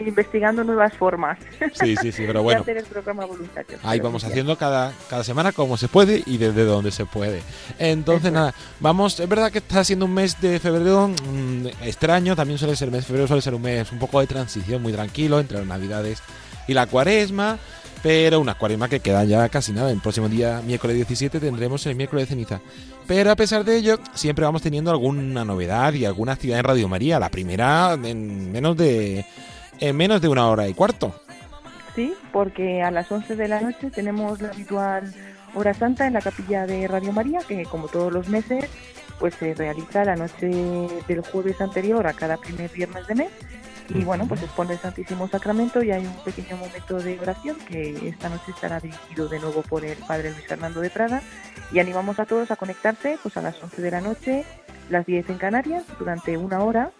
Speaker 17: investigando nuevas formas.
Speaker 1: Sí, sí, sí, pero [LAUGHS] bueno.
Speaker 17: de hacer el programa voluntario.
Speaker 1: Ahí vamos haciendo cada, cada semana como se puede y desde donde se puede. Entonces, nada, vamos, es verdad que está siendo un mes de febrero mmm, extraño, también suele ser mes febrero, suele ser un mes un poco de transición muy tranquilo entre las navidades y la cuaresma pero una cuaresma que queda ya casi nada. El próximo día, miércoles 17, tendremos el miércoles de ceniza. Pero a pesar de ello, siempre vamos teniendo alguna novedad y alguna actividad en Radio María. La primera en menos de, en menos de una hora y cuarto.
Speaker 17: Sí, porque a las 11 de la noche tenemos la habitual hora santa en la capilla de Radio María, que como todos los meses, pues se realiza la noche del jueves anterior a cada primer viernes de mes. Y bueno, pues expone el Santísimo Sacramento y hay un pequeño momento de oración que esta noche estará dirigido de nuevo por el Padre Luis Fernando de Prada. Y animamos a todos a conectarse pues a las 11 de la noche, las 10 en Canarias, durante una hora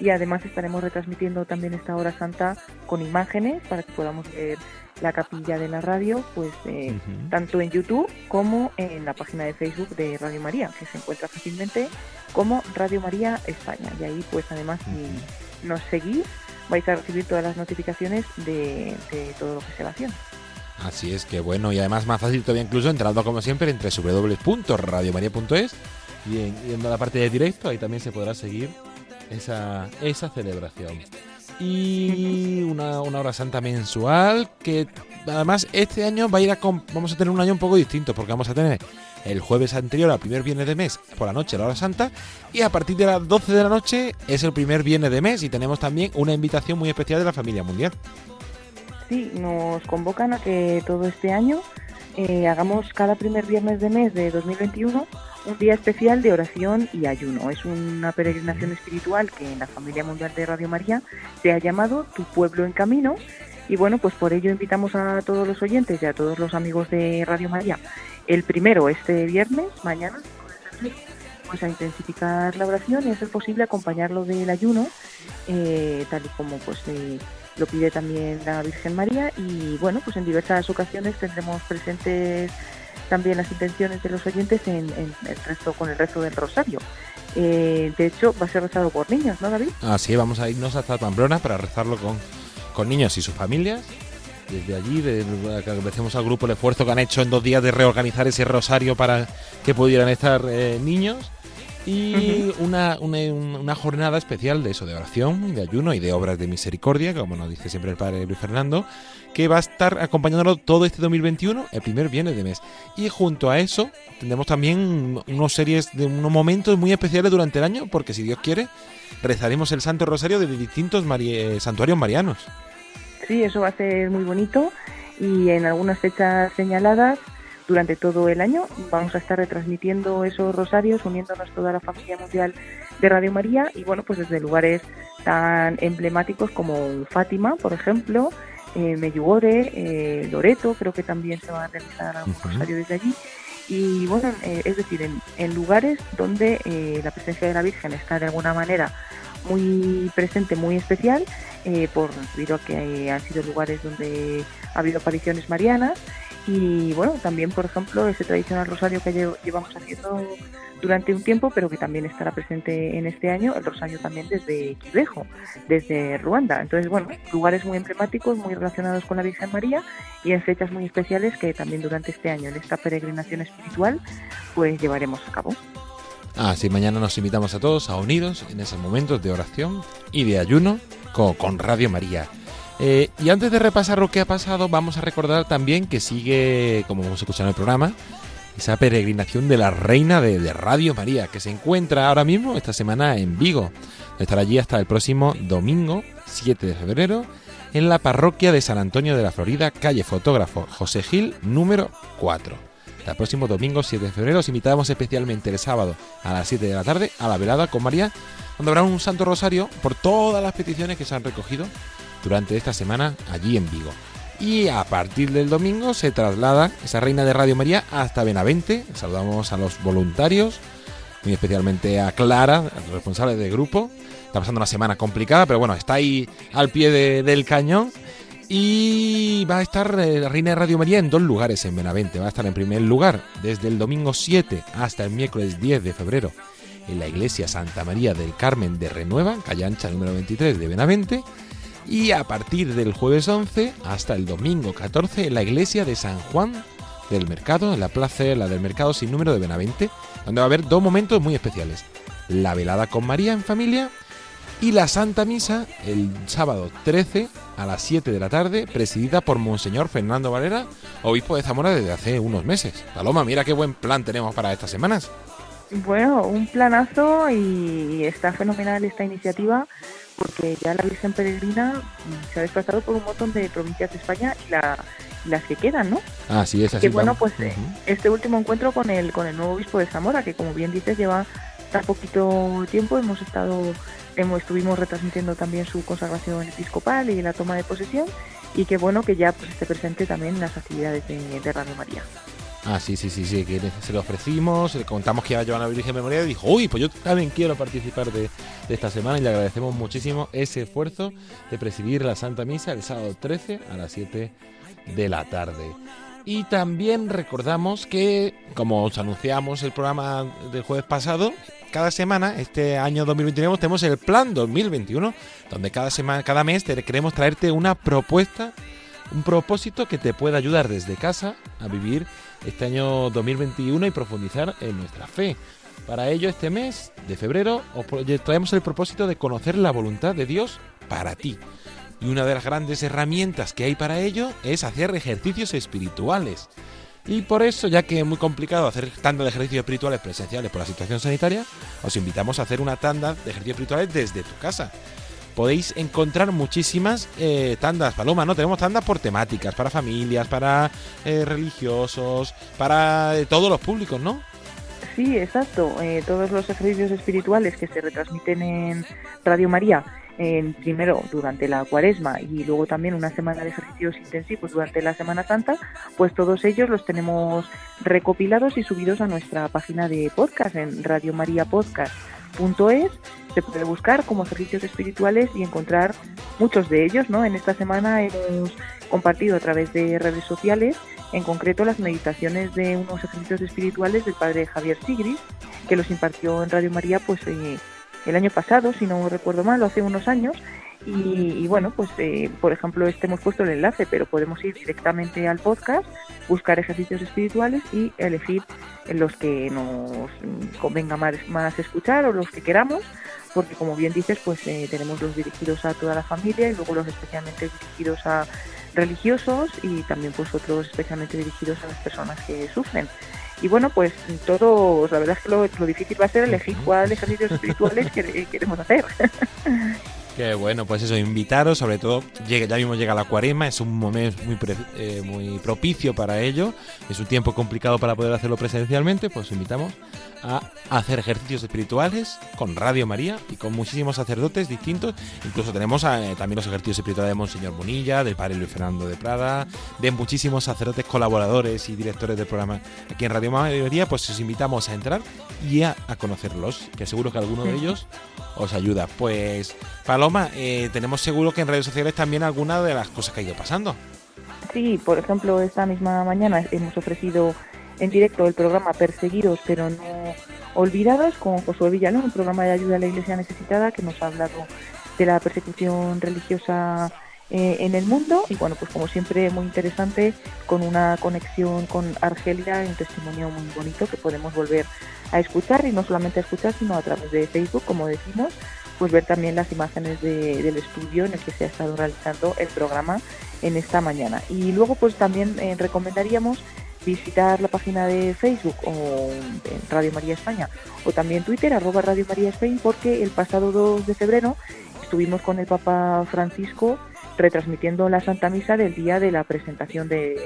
Speaker 17: y además estaremos retransmitiendo también esta hora santa con imágenes para que podamos ver la capilla de la radio, pues eh, uh -huh. tanto en YouTube como en la página de Facebook de Radio María, que se encuentra fácilmente como Radio María España. Y ahí pues además uh -huh. si nos seguís vais a recibir todas las notificaciones de, de todo lo que se va haciendo.
Speaker 1: Así es que bueno, y además más fácil todavía incluso entrando como siempre entre www.radiomaria.es y en, y en la parte de directo ahí también se podrá seguir esa, esa celebración. Y una, una hora santa mensual que además este año va a ir a vamos a tener un año un poco distinto porque vamos a tener el jueves anterior al primer viernes de mes por la noche la hora santa y a partir de las 12 de la noche es el primer viernes de mes y tenemos también una invitación muy especial de la familia mundial.
Speaker 17: Sí, nos convocan a que todo este año eh, hagamos cada primer viernes de mes de 2021 un día especial de oración y ayuno. Es una peregrinación espiritual que en la familia mundial de Radio María se ha llamado Tu pueblo en camino. Y bueno, pues por ello invitamos a todos los oyentes y a todos los amigos de Radio María. El primero, este viernes, mañana, pues a intensificar la oración y a ser posible acompañarlo del ayuno, eh, tal y como pues eh, lo pide también la Virgen María. Y bueno, pues en diversas ocasiones tendremos presentes también las intenciones de los oyentes en, en el resto, con el resto del rosario. Eh, de hecho, va a ser rezado por niños, ¿no, David?
Speaker 1: Así vamos a irnos hasta Pamplona para rezarlo con, con niños y sus familias. desde allí, de, agradecemos al grupo el esfuerzo que han hecho en dos días de reorganizar ese rosario para que pudieran estar eh, niños y una, una, una, jornada especial de eso, de oración, de ayuno y de obras de misericordia, como nos dice siempre el padre Luis Fernando, que va a estar acompañándolo todo este 2021, el primer viernes de mes. Y junto a eso tendremos también unas series de unos momentos muy especiales durante el año, porque si Dios quiere, rezaremos el Santo Rosario de distintos eh, santuarios marianos.
Speaker 17: Sí, eso va a ser muy bonito y en algunas fechas señaladas durante todo el año. Vamos a estar retransmitiendo esos rosarios, uniéndonos toda la familia mundial de Radio María y bueno, pues desde lugares tan emblemáticos como Fátima, por ejemplo, eh, Medjugorje, eh, Loreto, creo que también se va a realizar algún rosario desde allí. Y bueno, eh, es decir, en, lugares donde eh, la presencia de la Virgen está de alguna manera muy presente, muy especial, por debido a que han sido lugares donde ha habido apariciones marianas y bueno, también, por ejemplo, ese tradicional rosario que llevamos haciendo durante un tiempo, pero que también estará presente en este año, el rosario también desde Quivejo, desde Ruanda. Entonces, bueno, lugares muy emblemáticos, muy relacionados con la Virgen María y en fechas muy especiales que también durante este año, en esta peregrinación espiritual, pues llevaremos a cabo.
Speaker 1: Así mañana nos invitamos a todos a unidos en esos momentos de oración y de ayuno con Radio María. Eh, y antes de repasar lo que ha pasado, vamos a recordar también que sigue, como hemos escuchado en el programa, esa peregrinación de la Reina de, Radio María, que se encuentra ahora mismo, esta semana, en Vigo. Estará allí hasta el próximo domingo, 7 de febrero, en la parroquia de San Antonio de la Florida, calle Fotógrafo José Gil, número 4. El próximo domingo 7 de febrero os invitamos especialmente el sábado a las 7 de la tarde a la velada con María, donde habrá un santo rosario por todas las peticiones que se han recogido durante esta semana allí en Vigo. Y a partir del domingo se traslada esa reina de Radio María hasta Benavente. Saludamos a los voluntarios, muy especialmente a Clara, responsable del grupo. Está pasando una semana complicada, pero bueno, está ahí al pie del cañón. Y va a estar eh, la Reina de Radio María en dos lugares en Benavente. Va a estar en primer lugar desde el domingo 7 hasta el miércoles 10 de febrero en la iglesia Santa María del Carmen de Renueva, calle ancha número 23 de Benavente y a partir del jueves 11 hasta el domingo 14 en la iglesia de San Juan del Mercado, en la plaza la del Mercado sin número de Benavente, donde va a haber dos momentos muy especiales. La velada con María en familia y la Santa Misa el sábado 13 a las 7 de la tarde, presidida por Monseñor Fernando Valera, obispo de Zamora desde hace unos meses. Paloma, mira qué buen plan tenemos para estas semanas.
Speaker 17: Bueno, un planazo y está fenomenal esta iniciativa porque ya la Virgen Peregrina mm, se ha desplazado por un montón de provincias de España y, las que quedan, ¿no?
Speaker 1: Ah, sí, es así.
Speaker 17: Que bueno, pues eh, este último encuentro con el, con el nuevo obispo de Zamora, que como bien dices lleva tan poquito tiempo, hemos estado, hemos, estuvimos retransmitiendo también su consagración episcopal y la toma de posesión, y que bueno que ya pues, esté presente también en las actividades de, de Radio María.
Speaker 1: Ah, sí, sí, sí, sí, que se lo ofrecimos, le contamos que iba a llevar a la Virgen Memoria y dijo, uy, pues yo también quiero participar de, esta semana y le agradecemos muchísimo ese esfuerzo de presidir la Santa Misa el sábado 13 a las 7 de la tarde. Y también recordamos que, como os anunciamos el programa del jueves pasado, cada semana, este año 2021, tenemos el plan 2021, donde cada semana, cada mes queremos traerte una propuesta, un propósito que te pueda ayudar desde casa a vivir este año 2021 y profundizar en nuestra fe. Para ello, este mes de febrero os traemos el propósito de conocer la voluntad de Dios para ti. Y una de las grandes herramientas que hay para ello es hacer ejercicios espirituales. Y por eso, ya que es muy complicado hacer tanda de ejercicios espirituales presenciales por la situación sanitaria, os invitamos a hacer una tanda de ejercicios espirituales desde tu casa podéis encontrar muchísimas eh, tandas, Paloma, ¿no? Tenemos tandas por temáticas, para familias, para eh, religiosos, para eh, todos los públicos, ¿no?
Speaker 17: Sí, exacto. todos los ejercicios espirituales que se retransmiten en Radio María, primero durante la cuaresma y luego también una semana de ejercicios intensivos durante la Semana Santa, pues todos ellos los tenemos recopilados y subidos a nuestra página de podcast en Radio María Podcast es se puede buscar como ejercicios espirituales y encontrar muchos de ellos, ¿no? En esta semana hemos compartido a través de redes sociales, en concreto las meditaciones de unos ejercicios espirituales del padre Javier Sigris, que los impartió en Radio María pues eh, el año pasado, si no recuerdo mal, hace unos años, Y, y bueno, pues eh, por ejemplo, este hemos puesto el enlace, pero podemos ir directamente al podcast, buscar ejercicios espirituales y elegir los que nos convenga más, más escuchar o los que queramos, porque como bien dices, pues eh, tenemos los dirigidos a toda la familia y luego los especialmente dirigidos a religiosos y también pues otros especialmente dirigidos a las personas que sufren. Y bueno, pues todos, la verdad es que lo, lo difícil va a ser elegir cuál ejercicios espirituales que- queremos hacer. [LAUGHS]
Speaker 1: Qué bueno, pues eso, invitaros, sobre todo, ya mismo llega la cuaresma, es un momento muy, eh, muy propicio para ello, es un tiempo complicado para poder hacerlo presencialmente, pues os invitamos a hacer ejercicios espirituales con Radio María y con muchísimos sacerdotes distintos, incluso tenemos eh, también los ejercicios espirituales de Monseñor Munilla, del Padre Luis Fernando de Prada, de muchísimos sacerdotes colaboradores y directores del programa aquí en Radio María, pues os invitamos a entrar y a, a conocerlos, que seguro que alguno de ellos os ayuda. Pues, Paloma, eh, tenemos seguro que en redes sociales también alguna de las cosas que ha ido pasando.
Speaker 17: Sí, por ejemplo, esta misma mañana hemos ofrecido en directo el programa Perseguidos pero no olvidados con Josué Villalón, un programa de ayuda a la Iglesia necesitada que nos ha hablado de la persecución religiosa eh, en el mundo y bueno, pues como siempre muy interesante con una conexión con Argelia un testimonio muy bonito que podemos volver a escuchar y no solamente a escuchar sino a través de Facebook, como decimos, pues ver también las imágenes de- del estudio en el que se ha estado realizando el programa en esta mañana. Y luego pues también eh, recomendaríamos visitar la página de Facebook o Radio María España o también Twitter, arroba Radio María España, porque el pasado 2 de febrero estuvimos con el Papa Francisco retransmitiendo la Santa Misa del día de la presentación de-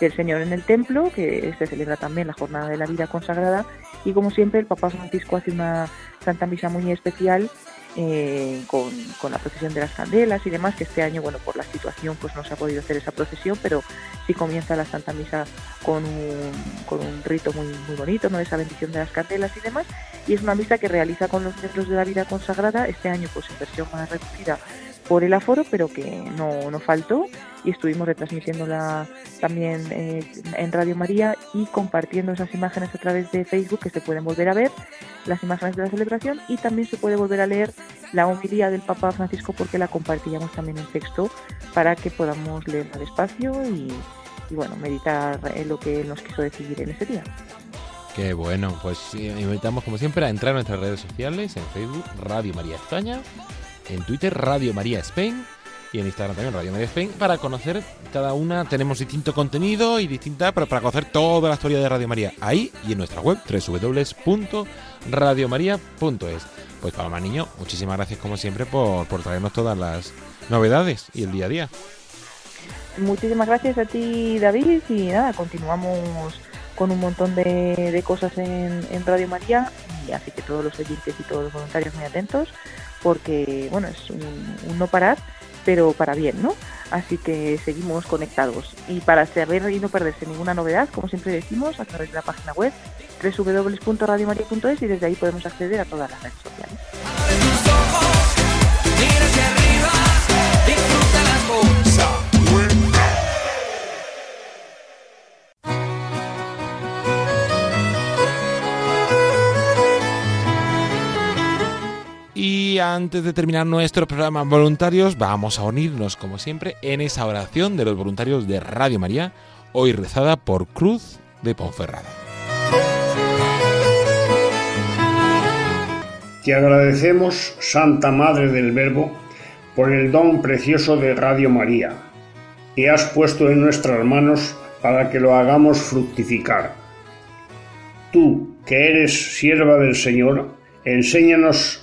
Speaker 17: del Señor en el templo, que se celebra también la Jornada de la Vida Consagrada, y como siempre el Papa Francisco hace una Santa Misa muy especial eh, con, la procesión de las candelas y demás, que este año, bueno, por la situación pues no se ha podido hacer esa procesión, pero sí comienza la Santa Misa con un, con un rito muy, muy bonito, ¿no? Esa bendición de las candelas y demás, y es una misa que realiza con los miembros de la vida consagrada, este año pues en versión más reducida por el aforo, pero que no, no faltó y estuvimos retransmitiéndola también eh, en Radio María y compartiendo esas imágenes a través de Facebook que se pueden volver a ver, las imágenes de la celebración y también se puede volver a leer la homilía del Papa Francisco porque la compartíamos también en texto para que podamos leerla despacio y, y bueno, meditar en lo que nos quiso decir en ese día.
Speaker 1: Qué bueno, pues sí, invitamos como siempre a entrar en nuestras redes sociales, en Facebook Radio María España, en Twitter Radio María Spain y en Instagram también Radio María Spain para conocer cada una, tenemos distinto contenido y distinta, pero para conocer toda la historia de Radio María ahí y en nuestra web www.radiomaria.es. Pues Paloma Niño, muchísimas gracias como siempre por, por traernos todas las novedades y el día a día.
Speaker 17: Muchísimas gracias a ti, David, y nada, continuamos con un montón de, de cosas en, Radio María, y así que todos los oyentes y todos los voluntarios muy atentos, porque, bueno, es un, no parar, pero para bien, ¿no? Así que seguimos conectados. Y para saber y no perderse ninguna novedad, como siempre decimos, a través de la página web www.radiomaria.es y desde ahí podemos acceder a todas las redes sociales.
Speaker 1: Y antes de terminar nuestro programa voluntarios, vamos a unirnos, como siempre, en esa oración de los voluntarios de Radio María, hoy rezada por Cruz de Ponferrada.
Speaker 18: Te agradecemos, Santa Madre del Verbo, por el don precioso de Radio María, que has puesto en nuestras manos para que lo hagamos fructificar. Tú, que eres sierva del Señor, enséñanos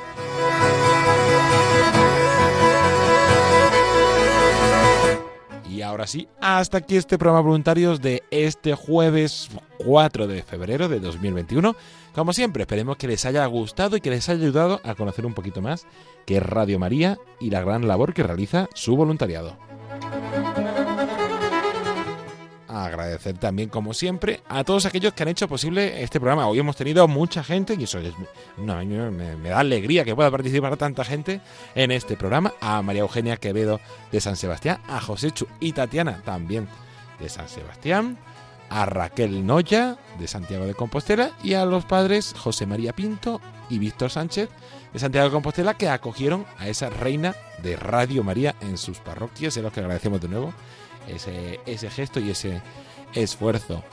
Speaker 1: Ahora sí, hasta aquí este programa voluntarios de este jueves 4 de febrero de 2021. Como siempre, esperemos que les haya gustado y que les haya ayudado a conocer un poquito más qué es Radio María y la gran labor que realiza su voluntariado. Agradecer también, como siempre, a todos aquellos que han hecho posible este programa. Hoy hemos tenido mucha gente y eso es, me, da alegría que pueda participar tanta gente en este programa. A María Eugenia Quevedo de San Sebastián, a José Chu y Tatiana también de San Sebastián, a Raquel Noya de Santiago de Compostela y a los padres José María Pinto y Víctor Sánchez de Santiago de Compostela que acogieron a esa reina de Radio María en sus parroquias, en los que agradecemos de nuevo ese, gesto y ese esfuerzo.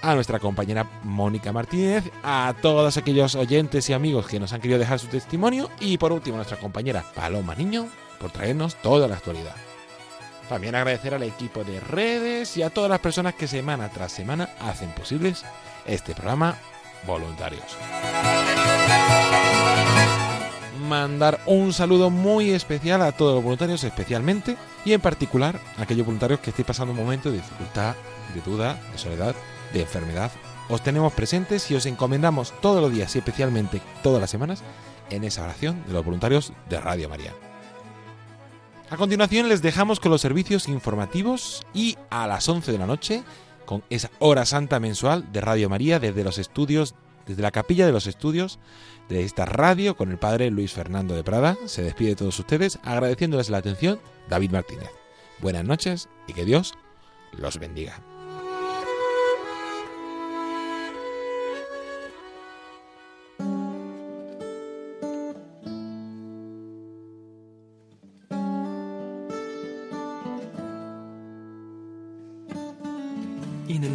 Speaker 1: A nuestra compañera Mónica Martínez, a todos aquellos oyentes y amigos que nos han querido dejar su testimonio y por último a nuestra compañera Paloma Niño por traernos toda la actualidad. También agradecer al equipo de redes y a todas las personas que semana tras semana hacen posibles este programa voluntarios mandar un saludo muy especial a todos los voluntarios, especialmente y en particular aquellos voluntarios que estéis pasando un momento de dificultad, de duda, de soledad, de enfermedad. Os tenemos presentes y os encomendamos todos los días y especialmente todas las semanas en esa oración de los voluntarios de Radio María. A continuación les dejamos con los servicios informativos y a las 11 de la noche con esa hora santa mensual de Radio María desde los estudios, desde la capilla de los estudios de esta radio con el padre Luis Fernando de Prada. Se despide de todos ustedes agradeciéndoles la atención David Martínez. Buenas noches y que Dios los bendiga.